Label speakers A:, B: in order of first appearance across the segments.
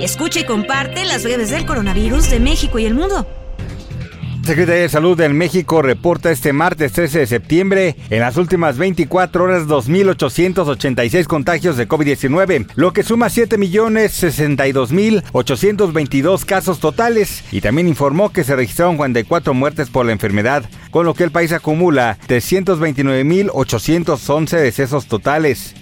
A: Escucha y comparte las breves del coronavirus de México y el mundo.
B: Secretaría de Salud en México reporta este martes 13 de septiembre en las últimas 24 horas 2.886 contagios de COVID-19, lo que suma 7.062.822 casos totales y también informó que se registraron 44 muertes por la enfermedad, con lo que el país acumula 329.811 decesos totales.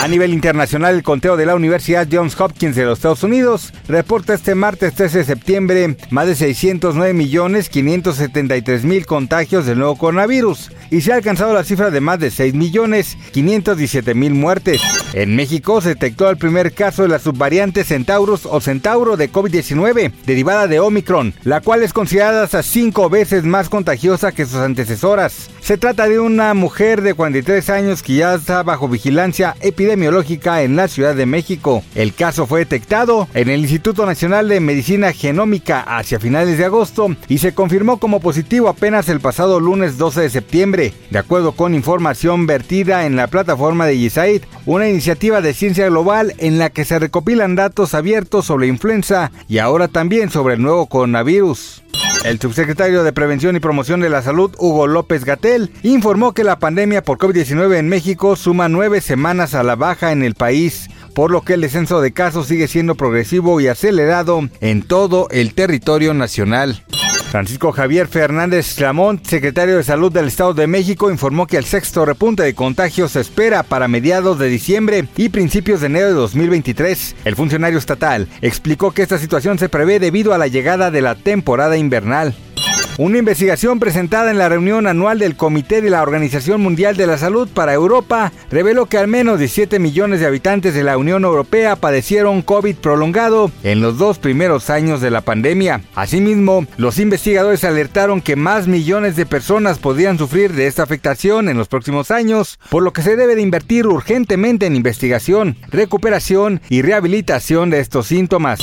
B: A nivel internacional, el conteo de la Universidad Johns Hopkins de los Estados Unidos reporta este martes 13 de septiembre más de 609 millones 573 mil contagios del nuevo coronavirus y se ha alcanzado la cifra de más de 6 millones 517 mil muertes. En México se detectó el primer caso de la subvariante Centaurus o Centauro de COVID-19 derivada de Omicron, la cual es considerada hasta 5 veces más contagiosa que sus antecesoras. Se trata de una mujer de 43 años que ya está bajo vigilancia epidemiológica en la Ciudad de México. El caso fue detectado en el Instituto Nacional de Medicina Genómica hacia finales de agosto y se confirmó como positivo apenas el pasado lunes 12 de septiembre, de acuerdo con información vertida en la plataforma de GISAID, una iniciativa de ciencia global en la que se recopilan datos abiertos sobre influenza y ahora también sobre el nuevo coronavirus. El subsecretario de Prevención y Promoción de la Salud, Hugo López Gatel, informó que la pandemia por COVID-19 en México suma nueve semanas a la baja en el país, por lo que el descenso de casos sigue siendo progresivo y acelerado en todo el territorio nacional. Francisco Javier Fernández Lamont, secretario de Salud del Estado de México, informó que el sexto repunte de contagios se espera para mediados de diciembre y principios de enero de 2023. El funcionario estatal explicó que esta situación se prevé debido a la llegada de la temporada invernal. Una investigación presentada en la reunión anual del Comité de la Organización Mundial de la Salud para Europa reveló que al menos 17 millones de habitantes de la Unión Europea padecieron COVID prolongado en los dos primeros años de la pandemia. Asimismo, los investigadores alertaron que más millones de personas podrían sufrir de esta afectación en los próximos años, por lo que se debe de invertir urgentemente en investigación, recuperación y rehabilitación de estos síntomas.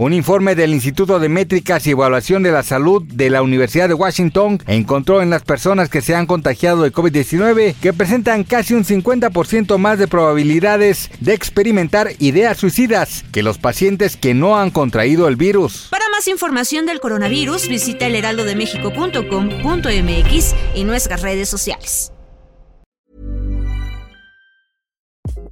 B: Un informe del Instituto de Métricas y Evaluación de la Salud de la Universidad de Washington encontró en las personas que se han contagiado de COVID-19 que presentan casi un 50% más de probabilidades de experimentar ideas suicidas que los pacientes que no han contraído el virus.
A: Para más información del coronavirus, visita elheraldodemexico.com.mx y nuestras redes sociales.